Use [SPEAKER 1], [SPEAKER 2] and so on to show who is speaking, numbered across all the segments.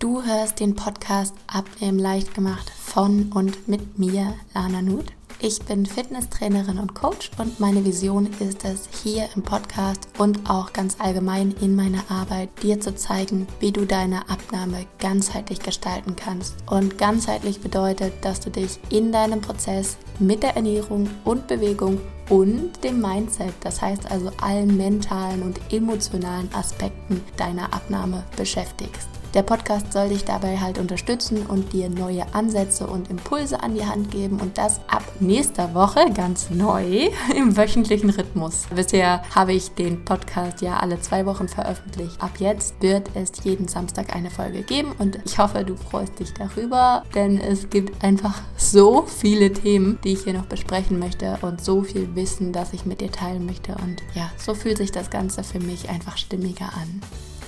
[SPEAKER 1] Du hörst den Podcast Abnehmen leicht gemacht von und mit mir, Lana Nuth. Ich bin Fitnesstrainerin und Coach und meine Vision ist es, hier im Podcast und auch ganz allgemein in meiner Arbeit dir zu zeigen, wie du deine Abnahme ganzheitlich gestalten kannst. Und ganzheitlich bedeutet, dass du dich in deinem Prozess mit der Ernährung und Bewegung und dem Mindset, das heißt also allen mentalen und emotionalen Aspekten deiner Abnahme beschäftigst. Der Podcast soll dich dabei halt unterstützen und dir neue Ansätze und Impulse an die Hand geben und das ab nächster Woche ganz neu im wöchentlichen Rhythmus. Bisher habe ich den Podcast ja alle zwei Wochen veröffentlicht. Ab jetzt wird es jeden Samstag eine Folge geben und ich hoffe, du freust dich darüber, denn es gibt einfach so viele Themen, die ich hier noch besprechen möchte und so viel Wissen, das ich mit dir teilen möchte und ja, so fühlt sich das Ganze für mich einfach stimmiger an.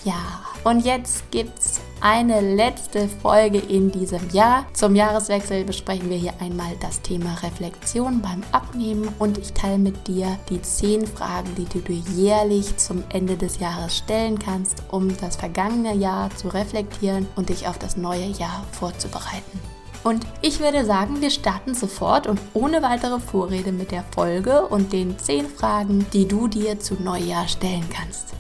[SPEAKER 1] Ja, und jetzt gibt's eine letzte Folge in diesem Jahr. Zum Jahreswechsel besprechen wir hier einmal das Thema Reflexion beim Abnehmen und ich teile mit dir die zehn Fragen, die du dir jährlich zum Ende des Jahres stellen kannst, um das vergangene Jahr zu reflektieren und dich auf das neue Jahr vorzubereiten. Und ich würde sagen, wir starten sofort und ohne weitere Vorrede mit der Folge und den zehn Fragen, die du dir zu Neujahr stellen kannst.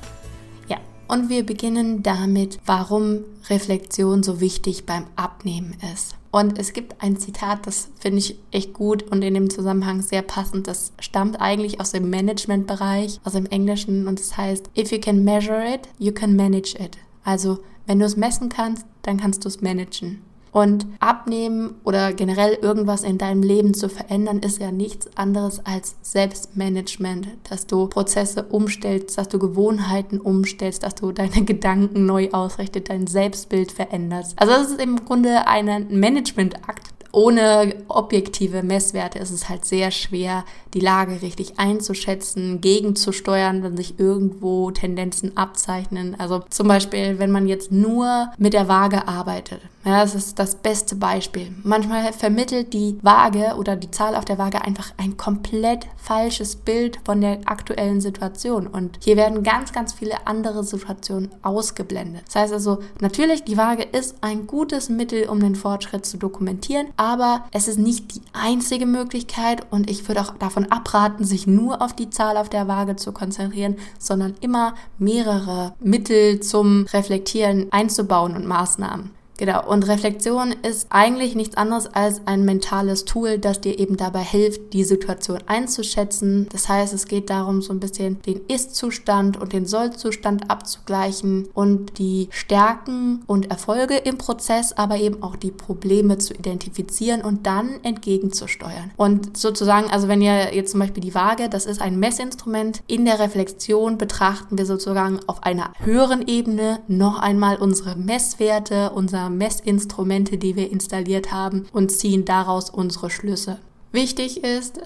[SPEAKER 1] Und wir beginnen damit, warum Reflexion so wichtig beim Abnehmen ist. Und es gibt ein Zitat, das finde ich echt gut und in dem Zusammenhang sehr passend. Das stammt eigentlich aus dem Managementbereich, aus dem Englischen und es das heißt, if you can measure it, you can manage it. Also, wenn du es messen kannst, dann kannst du es managen. Und abnehmen oder generell irgendwas in deinem Leben zu verändern, ist ja nichts anderes als Selbstmanagement, dass du Prozesse umstellst, dass du Gewohnheiten umstellst, dass du deine Gedanken neu ausrichtest, dein Selbstbild veränderst. Also das ist im Grunde ein Managementakt, ohne objektive Messwerte ist es halt sehr schwer, die Lage richtig einzuschätzen, gegenzusteuern, wenn sich irgendwo Tendenzen abzeichnen. Also zum Beispiel, wenn man jetzt nur mit der Waage arbeitet. Ja, das ist das beste Beispiel. Manchmal vermittelt die Waage oder die Zahl auf der Waage einfach ein komplett falsches Bild von der aktuellen Situation. Und hier werden ganz, ganz viele andere Situationen ausgeblendet. Das heißt also, natürlich, die Waage ist ein gutes Mittel, um den Fortschritt zu dokumentieren, aber es ist nicht die einzige Möglichkeit und ich würde auch davon abraten, sich nur auf die Zahl auf der Waage zu konzentrieren, sondern immer mehrere Mittel zum Reflektieren einzubauen und Maßnahmen. Genau, und Reflexion ist eigentlich nichts anderes als ein mentales Tool, das dir eben dabei hilft, die Situation einzuschätzen. Das heißt, es geht darum, so ein bisschen den Ist-Zustand und den Soll-Zustand abzugleichen und die Stärken und Erfolge im Prozess, aber eben auch die Probleme zu identifizieren und dann entgegenzusteuern. Und sozusagen, also wenn ihr jetzt zum Beispiel die Waage, das ist ein Messinstrument, in der Reflexion betrachten wir sozusagen auf einer höheren Ebene noch einmal unsere Messwerte, unser Messinstrumente, die wir installiert haben und ziehen daraus unsere Schlüsse. Wichtig ist,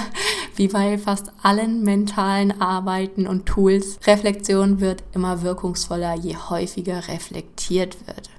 [SPEAKER 1] wie bei fast allen mentalen Arbeiten und Tools, Reflexion wird immer wirkungsvoller, je häufiger reflektiert wird.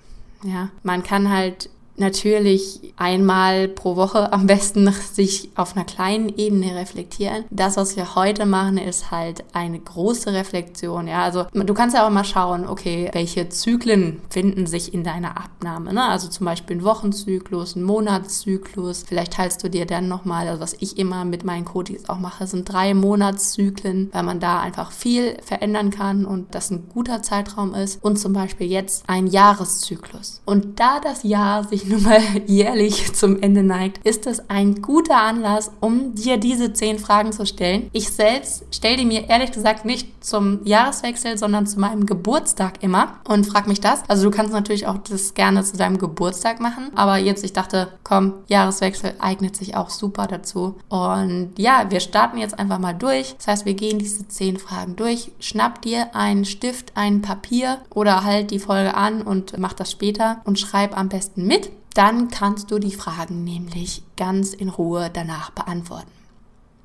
[SPEAKER 1] Ja, man kann halt natürlich einmal pro Woche am besten sich auf einer kleinen Ebene reflektieren. Das, was wir heute machen, ist halt eine große Reflexion. Ja, also du kannst ja auch mal schauen, okay, welche Zyklen finden sich in deiner Abnahme. Ne? Also zum Beispiel ein Wochenzyklus, ein Monatszyklus. Vielleicht teilst du dir dann nochmal, also was ich immer mit meinen Cotis auch mache, sind drei Monatszyklen, weil man da einfach viel verändern kann und das ein guter Zeitraum ist. Und zum Beispiel jetzt ein Jahreszyklus. Und da das Jahr sich nun mal jährlich zum Ende neigt, ist es ein guter Anlass, um dir diese zehn Fragen zu stellen. Ich selbst stelle die mir ehrlich gesagt nicht zum Jahreswechsel, sondern zu meinem Geburtstag immer und frag mich das. Also du kannst natürlich auch das gerne zu deinem Geburtstag machen, aber jetzt ich dachte, komm, Jahreswechsel eignet sich auch super dazu. Und ja, wir starten jetzt einfach mal durch. Das heißt, wir gehen diese zehn Fragen durch. Schnapp dir einen Stift, ein Papier oder halt die Folge an und mach das später und schreib am besten mit. Dann kannst du die Fragen nämlich ganz in Ruhe danach beantworten.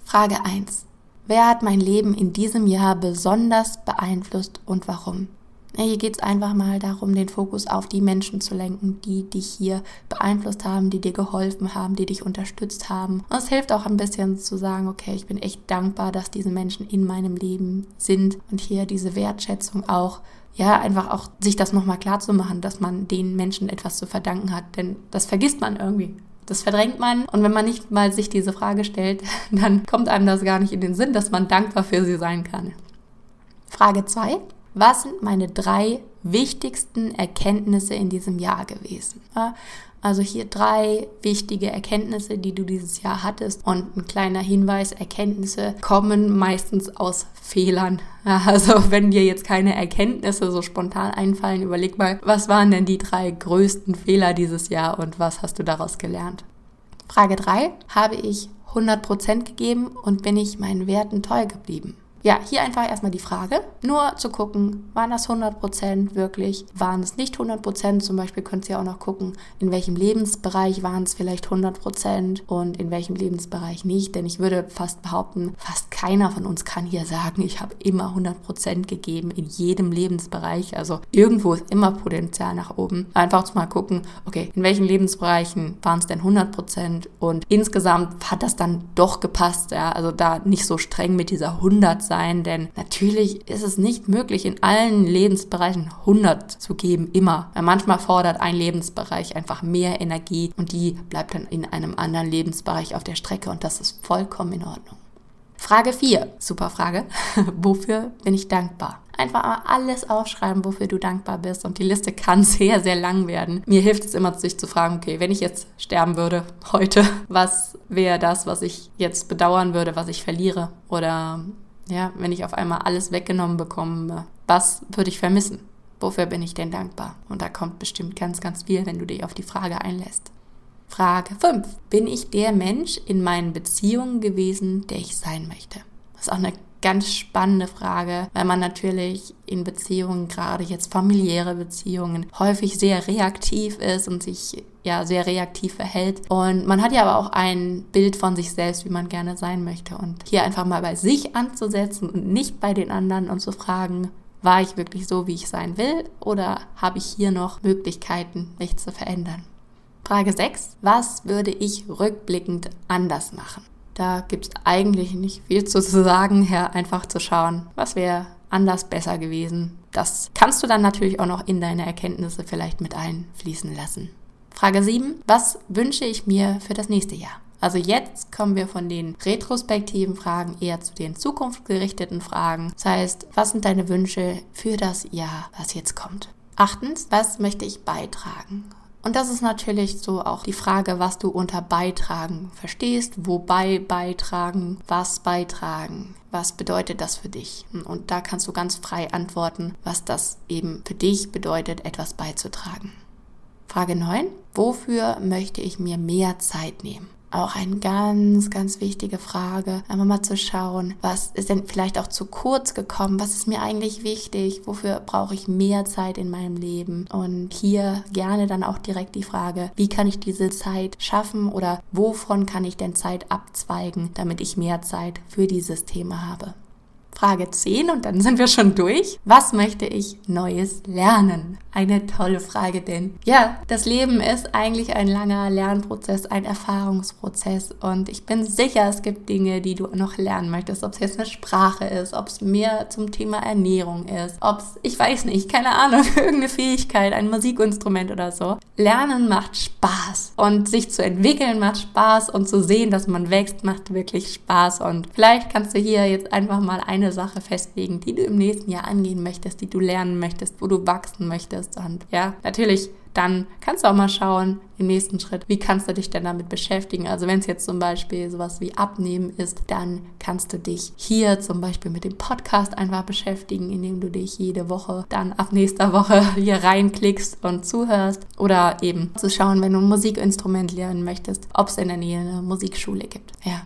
[SPEAKER 1] Frage 1. Wer hat mein Leben in diesem Jahr besonders beeinflusst und warum? Hier geht es einfach mal darum, den Fokus auf die Menschen zu lenken, die dich hier beeinflusst haben, die dir geholfen haben, die dich unterstützt haben. Und es hilft auch ein bisschen zu sagen, okay, ich bin echt dankbar, dass diese Menschen in meinem Leben sind und hier diese Wertschätzung auch ja, einfach auch sich das nochmal klar zu machen, dass man den Menschen etwas zu verdanken hat. Denn das vergisst man irgendwie. Das verdrängt man. Und wenn man nicht mal sich diese Frage stellt, dann kommt einem das gar nicht in den Sinn, dass man dankbar für sie sein kann. Frage 2. Was sind meine drei wichtigsten Erkenntnisse in diesem Jahr gewesen? Also hier drei wichtige Erkenntnisse, die du dieses Jahr hattest. Und ein kleiner Hinweis, Erkenntnisse kommen meistens aus Fehlern. Also wenn dir jetzt keine Erkenntnisse so spontan einfallen, überleg mal, was waren denn die drei größten Fehler dieses Jahr und was hast du daraus gelernt? Frage drei: Habe ich 100% gegeben und bin ich meinen Werten treu geblieben? Ja, hier einfach erstmal die Frage, nur zu gucken, waren das 100% wirklich, waren es nicht 100%, zum Beispiel könnt ihr auch noch gucken, in welchem Lebensbereich waren es vielleicht 100% und in welchem Lebensbereich nicht, denn ich würde fast behaupten, fast keiner von uns kann hier sagen, ich habe immer 100% gegeben in jedem Lebensbereich, also irgendwo ist immer Potenzial nach oben. Einfach zu mal gucken, okay, in welchen Lebensbereichen waren es denn 100% und insgesamt hat das dann doch gepasst, ja, also da nicht so streng mit dieser 100 sein, denn natürlich ist es nicht möglich, in allen Lebensbereichen 100 zu geben, immer. Weil manchmal fordert ein Lebensbereich einfach mehr Energie und die bleibt dann in einem anderen Lebensbereich auf der Strecke und das ist vollkommen in Ordnung. Frage 4, super Frage. Wofür bin ich dankbar? Einfach mal alles aufschreiben, wofür du dankbar bist. Und die Liste kann sehr, sehr lang werden. Mir hilft es immer, sich zu fragen, okay, wenn ich jetzt sterben würde heute, was wäre das, was ich jetzt bedauern würde, was ich verliere? Oder ja, wenn ich auf einmal alles weggenommen bekomme, was würde ich vermissen? Wofür bin ich denn dankbar? Und da kommt bestimmt ganz, ganz viel, wenn du dich auf die Frage einlässt. Frage 5. Bin ich der Mensch in meinen Beziehungen gewesen, der ich sein möchte? Das ist auch eine ganz spannende Frage, weil man natürlich in Beziehungen, gerade jetzt familiäre Beziehungen, häufig sehr reaktiv ist und sich ja sehr reaktiv verhält. Und man hat ja aber auch ein Bild von sich selbst, wie man gerne sein möchte. Und hier einfach mal bei sich anzusetzen und nicht bei den anderen und zu fragen, war ich wirklich so, wie ich sein will, oder habe ich hier noch Möglichkeiten, mich zu verändern? Frage 6. Was würde ich rückblickend anders machen? Da gibt es eigentlich nicht viel zu sagen, ja, einfach zu schauen, was wäre anders besser gewesen. Das kannst du dann natürlich auch noch in deine Erkenntnisse vielleicht mit einfließen lassen. Frage 7. Was wünsche ich mir für das nächste Jahr? Also jetzt kommen wir von den retrospektiven Fragen eher zu den zukunftsgerichteten Fragen. Das heißt, was sind deine Wünsche für das Jahr, was jetzt kommt? Achtens, was möchte ich beitragen? Und das ist natürlich so auch die Frage, was du unter beitragen verstehst, wobei beitragen, was beitragen, was bedeutet das für dich? Und da kannst du ganz frei antworten, was das eben für dich bedeutet, etwas beizutragen. Frage 9. Wofür möchte ich mir mehr Zeit nehmen? Auch eine ganz, ganz wichtige Frage. Einfach mal zu schauen, was ist denn vielleicht auch zu kurz gekommen? Was ist mir eigentlich wichtig? Wofür brauche ich mehr Zeit in meinem Leben? Und hier gerne dann auch direkt die Frage, wie kann ich diese Zeit schaffen oder wovon kann ich denn Zeit abzweigen, damit ich mehr Zeit für dieses Thema habe? Frage 10 und dann sind wir schon durch. Was möchte ich Neues lernen? Eine tolle Frage, denn ja, das Leben ist eigentlich ein langer Lernprozess, ein Erfahrungsprozess und ich bin sicher, es gibt Dinge, die du noch lernen möchtest, ob es jetzt eine Sprache ist, ob es mehr zum Thema Ernährung ist, ob es, ich weiß nicht, keine Ahnung, irgendeine Fähigkeit, ein Musikinstrument oder so. Lernen macht Spaß und sich zu entwickeln macht Spaß und zu sehen, dass man wächst, macht wirklich Spaß und vielleicht kannst du hier jetzt einfach mal eine Sache festlegen, die du im nächsten Jahr angehen möchtest, die du lernen möchtest, wo du wachsen möchtest. Und ja, natürlich dann kannst du auch mal schauen im nächsten Schritt, wie kannst du dich denn damit beschäftigen. Also wenn es jetzt zum Beispiel sowas wie Abnehmen ist, dann kannst du dich hier zum Beispiel mit dem Podcast einfach beschäftigen, indem du dich jede Woche dann ab nächster Woche hier reinklickst und zuhörst. Oder eben zu schauen, wenn du ein Musikinstrument lernen möchtest, ob es in der Nähe eine Musikschule gibt. Ja,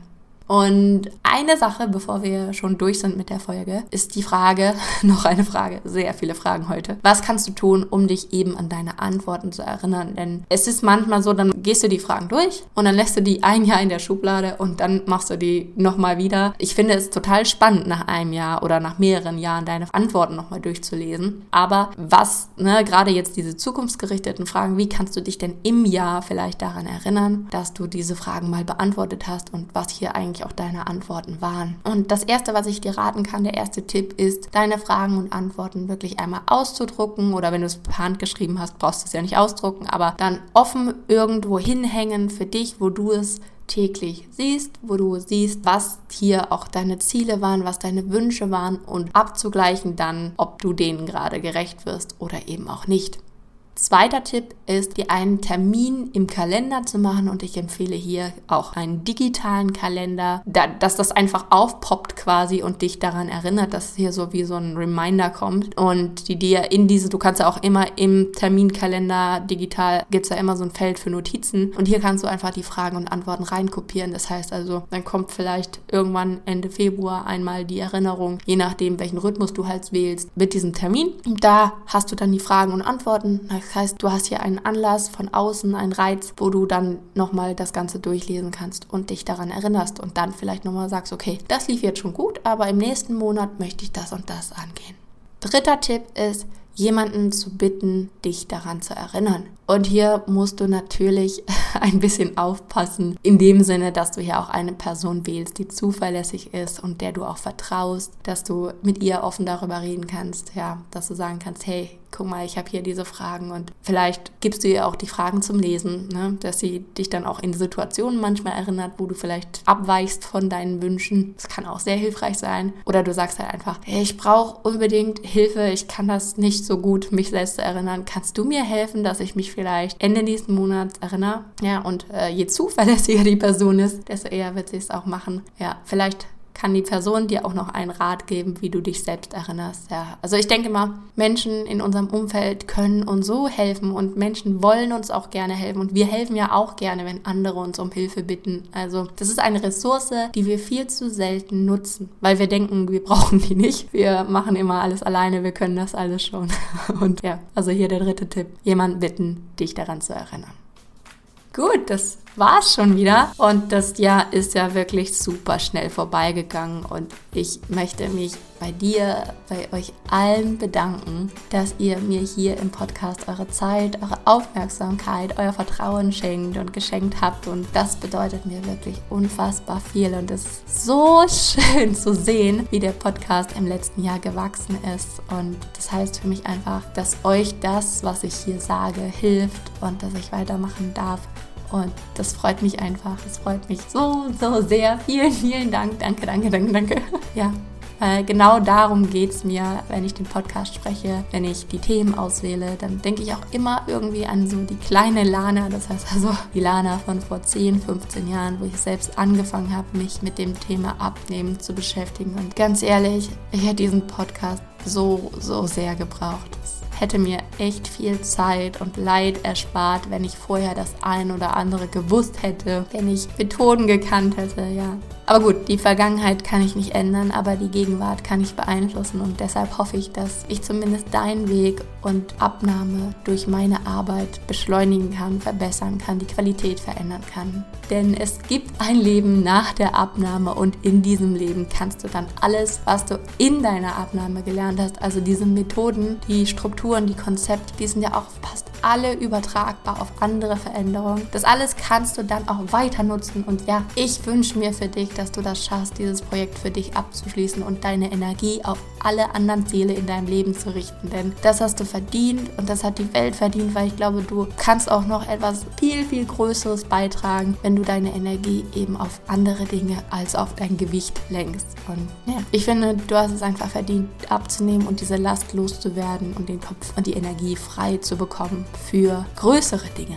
[SPEAKER 1] und eine Sache, bevor wir schon durch sind mit der Folge, ist die Frage, noch eine Frage, sehr viele Fragen heute. Was kannst du tun, um dich eben an deine Antworten zu erinnern? Denn es ist manchmal so, dann gehst du die Fragen durch und dann lässt du die ein Jahr in der Schublade und dann machst du die nochmal wieder. Ich finde es total spannend, nach einem Jahr oder nach mehreren Jahren deine Antworten nochmal durchzulesen. Aber was, ne, gerade jetzt diese zukunftsgerichteten Fragen, wie kannst du dich denn im Jahr vielleicht daran erinnern, dass du diese Fragen mal beantwortet hast und was hier eigentlich auch deine Antworten waren? Und das erste, was ich dir raten kann, der erste Tipp ist, deine Fragen und Antworten wirklich einmal auszudrucken oder wenn du es per Hand geschrieben hast, brauchst du es ja nicht ausdrucken, aber dann offen irgendwo hinhängen für dich, wo du es täglich siehst, wo du siehst, was hier auch deine Ziele waren, was deine Wünsche waren und abzugleichen dann, ob du denen gerade gerecht wirst oder eben auch nicht. Zweiter Tipp ist, dir einen Termin im Kalender zu machen und ich empfehle hier auch einen digitalen Kalender, da, dass das einfach aufpoppt quasi und dich daran erinnert, dass hier so wie so ein Reminder kommt und die dir in diese, du kannst ja auch immer im Terminkalender digital, gibt es ja immer so ein Feld für Notizen und hier kannst du einfach die Fragen und Antworten reinkopieren. Das heißt also, dann kommt vielleicht irgendwann Ende Februar einmal die Erinnerung, je nachdem, welchen Rhythmus du halt wählst, mit diesem Termin. Und da hast du dann die Fragen und Antworten. Das heißt, du hast hier einen Anlass von außen, einen Reiz, wo du dann nochmal das Ganze durchlesen kannst und dich daran erinnerst und dann vielleicht nochmal sagst, okay, das lief jetzt schon gut, aber im nächsten Monat möchte ich das und das angehen. Dritter Tipp ist, jemanden zu bitten, dich daran zu erinnern. Und hier musst du natürlich ein bisschen aufpassen, in dem Sinne, dass du hier auch eine Person wählst, die zuverlässig ist und der du auch vertraust, dass du mit ihr offen darüber reden kannst, ja, dass du sagen kannst, hey, guck mal, ich habe hier diese Fragen und vielleicht gibst du ihr auch die Fragen zum Lesen, ne? dass sie dich dann auch in Situationen manchmal erinnert, wo du vielleicht abweichst von deinen Wünschen. Das kann auch sehr hilfreich sein. Oder du sagst halt einfach, hey, ich brauche unbedingt Hilfe, ich kann das nicht so gut, mich selbst zu erinnern. Kannst du mir helfen, dass ich mich vielleicht Ende nächsten Monats erinnere? Ja, und äh, je zuverlässiger die Person ist, desto eher wird sie es auch machen. Ja, vielleicht kann die Person dir auch noch einen Rat geben, wie du dich selbst erinnerst. Ja, also ich denke mal, Menschen in unserem Umfeld können uns so helfen und Menschen wollen uns auch gerne helfen und wir helfen ja auch gerne, wenn andere uns um Hilfe bitten. Also das ist eine Ressource, die wir viel zu selten nutzen, weil wir denken, wir brauchen die nicht. Wir machen immer alles alleine, wir können das alles schon. Und ja, also hier der dritte Tipp, jemand bitten, dich daran zu erinnern. Gut, das war's schon wieder. Und das Jahr ist ja wirklich super schnell vorbeigegangen. Und ich möchte mich bei dir, bei euch allen bedanken, dass ihr mir hier im Podcast eure Zeit, eure Aufmerksamkeit, euer Vertrauen schenkt und geschenkt habt. Und das bedeutet mir wirklich unfassbar viel. Und es ist so schön zu sehen, wie der Podcast im letzten Jahr gewachsen ist. Und das heißt für mich einfach, dass euch das, was ich hier sage, hilft und dass ich weitermachen darf. Und das freut mich einfach. Das freut mich so, so sehr. Vielen, vielen Dank. Danke, danke, danke, danke. Ja, weil genau darum geht es mir, wenn ich den Podcast spreche, wenn ich die Themen auswähle, dann denke ich auch immer irgendwie an so die kleine Lana, das heißt also die Lana von vor 10, 15 Jahren, wo ich selbst angefangen habe, mich mit dem Thema Abnehmen zu beschäftigen. Und ganz ehrlich, ich hätte diesen Podcast so, so sehr gebraucht. Hätte mir echt viel Zeit und Leid erspart, wenn ich vorher das ein oder andere gewusst hätte, wenn ich Methoden gekannt hätte, ja. Aber gut, die Vergangenheit kann ich nicht ändern, aber die Gegenwart kann ich beeinflussen und deshalb hoffe ich, dass ich zumindest deinen Weg und Abnahme durch meine Arbeit beschleunigen kann, verbessern kann, die Qualität verändern kann. Denn es gibt ein Leben nach der Abnahme und in diesem Leben kannst du dann alles, was du in deiner Abnahme gelernt hast, also diese Methoden, die Strukturen, die Konzepte, die sind ja auch fast alle übertragbar auf andere Veränderungen. Das alles kannst du dann auch weiter nutzen und ja, ich wünsche mir für dich, dass du das schaffst, dieses Projekt für dich abzuschließen und deine Energie auf alle anderen Ziele in deinem Leben zu richten. Denn das hast du verdient und das hat die Welt verdient, weil ich glaube, du kannst auch noch etwas viel, viel Größeres beitragen, wenn du deine Energie eben auf andere Dinge als auf dein Gewicht lenkst. Und ja, ich finde, du hast es einfach verdient, abzunehmen und diese Last loszuwerden und den Kopf und die Energie frei zu bekommen für größere Dinge.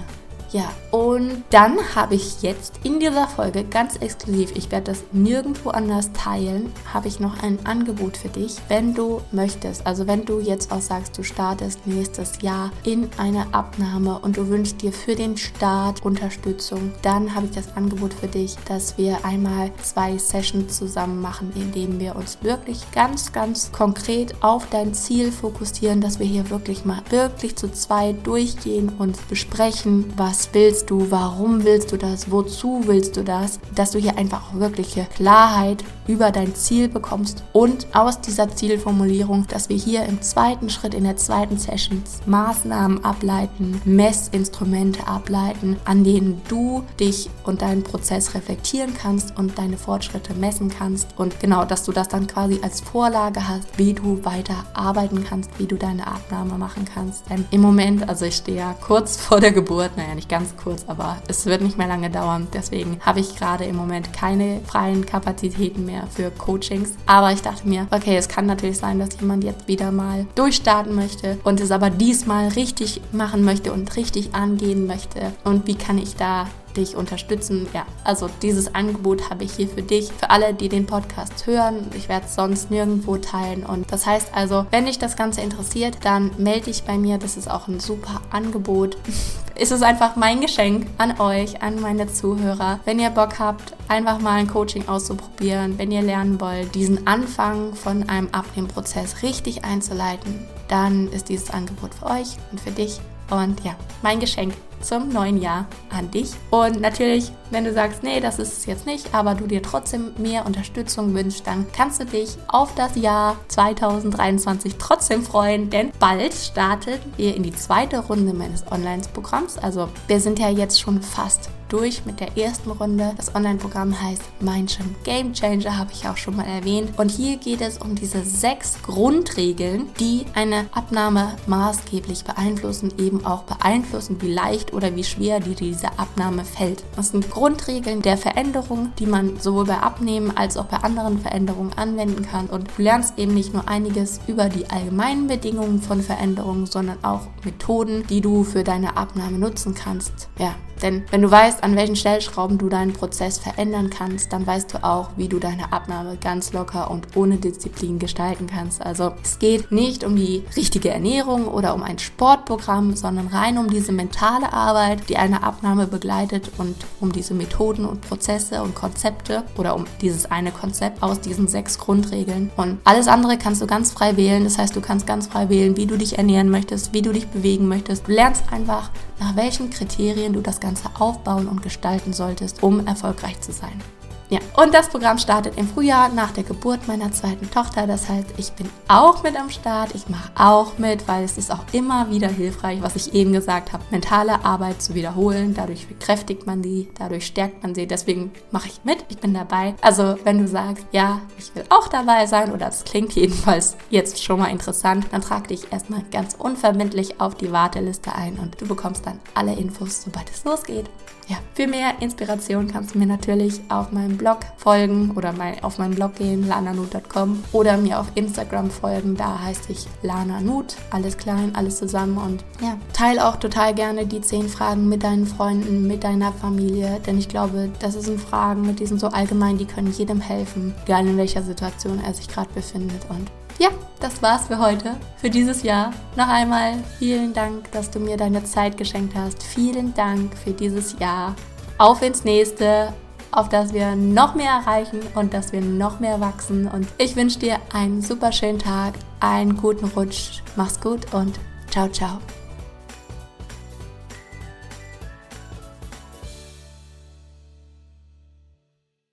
[SPEAKER 1] Ja, und dann habe ich jetzt in dieser Folge ganz exklusiv, ich werde das nirgendwo anders teilen, habe ich noch ein Angebot für dich, wenn du möchtest. Also wenn du jetzt auch sagst, du startest nächstes Jahr in eine Abnahme und du wünschst dir für den Start Unterstützung, dann habe ich das Angebot für dich, dass wir einmal zwei Sessions zusammen machen, in denen wir uns wirklich ganz, ganz konkret auf dein Ziel fokussieren, dass wir hier wirklich mal wirklich zu zweit durchgehen und besprechen, was was willst du, warum willst du das, wozu willst du das, dass du hier einfach auch wirkliche Klarheit über dein Ziel bekommst und aus dieser Zielformulierung, dass wir hier im zweiten Schritt, in der zweiten Session Maßnahmen ableiten, Messinstrumente ableiten, an denen du dich und deinen Prozess reflektieren kannst und deine Fortschritte messen kannst und genau, dass du das dann quasi als Vorlage hast, wie du weiter arbeiten kannst, wie du deine Abnahme machen kannst. Denn im Moment, also ich stehe ja kurz vor der Geburt, naja, nicht ganz kurz, aber es wird nicht mehr lange dauern. Deswegen habe ich gerade im Moment keine freien Kapazitäten mehr für Coachings. Aber ich dachte mir, okay, es kann natürlich sein, dass jemand jetzt wieder mal durchstarten möchte und es aber diesmal richtig machen möchte und richtig angehen möchte. Und wie kann ich da dich unterstützen. Ja, also dieses Angebot habe ich hier für dich, für alle, die den Podcast hören. Ich werde es sonst nirgendwo teilen. Und das heißt also, wenn dich das Ganze interessiert, dann melde dich bei mir. Das ist auch ein super Angebot. ist es einfach mein Geschenk an euch, an meine Zuhörer. Wenn ihr Bock habt, einfach mal ein Coaching auszuprobieren, wenn ihr lernen wollt, diesen Anfang von einem Abnehmprozess richtig einzuleiten, dann ist dieses Angebot für euch und für dich. Und ja, mein Geschenk zum neuen Jahr an dich. Und natürlich, wenn du sagst, nee, das ist es jetzt nicht, aber du dir trotzdem mehr Unterstützung wünschst, dann kannst du dich auf das Jahr 2023 trotzdem freuen, denn bald startet ihr in die zweite Runde meines Online-Programms. Also wir sind ja jetzt schon fast durch mit der ersten Runde. Das Online-Programm heißt Mindsham Game Changer, habe ich auch schon mal erwähnt. Und hier geht es um diese sechs Grundregeln, die eine Abnahme maßgeblich beeinflussen, eben auch beeinflussen, wie leicht oder wie schwer dir diese Abnahme fällt. Das sind Grundregeln der Veränderung, die man sowohl bei Abnehmen als auch bei anderen Veränderungen anwenden kann. Und du lernst eben nicht nur einiges über die allgemeinen Bedingungen von Veränderungen, sondern auch Methoden, die du für deine Abnahme nutzen kannst. Ja, denn wenn du weißt, an welchen Stellschrauben du deinen Prozess verändern kannst, dann weißt du auch, wie du deine Abnahme ganz locker und ohne Disziplin gestalten kannst. Also es geht nicht um die richtige Ernährung oder um ein Sportprogramm, sondern rein um diese mentale Arbeit, die eine Abnahme begleitet und um diese Methoden und Prozesse und Konzepte oder um dieses eine Konzept aus diesen sechs Grundregeln. Und alles andere kannst du ganz frei wählen. Das heißt, du kannst ganz frei wählen, wie du dich ernähren möchtest, wie du dich bewegen möchtest. Du lernst einfach, nach welchen Kriterien du das Ganze aufbauen und gestalten solltest, um erfolgreich zu sein. Ja, und das Programm startet im Frühjahr nach der Geburt meiner zweiten Tochter. Das heißt, ich bin auch mit am Start. Ich mache auch mit, weil es ist auch immer wieder hilfreich, was ich eben gesagt habe, mentale Arbeit zu wiederholen. Dadurch bekräftigt man die, dadurch stärkt man sie. Deswegen mache ich mit. Ich bin dabei. Also, wenn du sagst, ja, ich will auch dabei sein oder es klingt jedenfalls jetzt schon mal interessant, dann trag dich erstmal ganz unverbindlich auf die Warteliste ein und du bekommst dann alle Infos, sobald es losgeht. Ja, für mehr Inspiration kannst du mir natürlich auf meinem Blog folgen oder mein, auf meinen Blog gehen, lananut.com oder mir auf Instagram folgen. Da heißt ich Lana Nut, alles klein, alles zusammen und ja, teile auch total gerne die zehn Fragen mit deinen Freunden, mit deiner Familie, denn ich glaube, das sind Fragen, die sind so allgemein, die können jedem helfen, egal in welcher Situation er sich gerade befindet und ja, das war's für heute, für dieses Jahr. Noch einmal vielen Dank, dass du mir deine Zeit geschenkt hast. Vielen Dank für dieses Jahr. Auf ins nächste, auf das wir noch mehr erreichen und dass wir noch mehr wachsen. Und ich wünsche dir einen super schönen Tag, einen guten Rutsch. Mach's gut und ciao, ciao.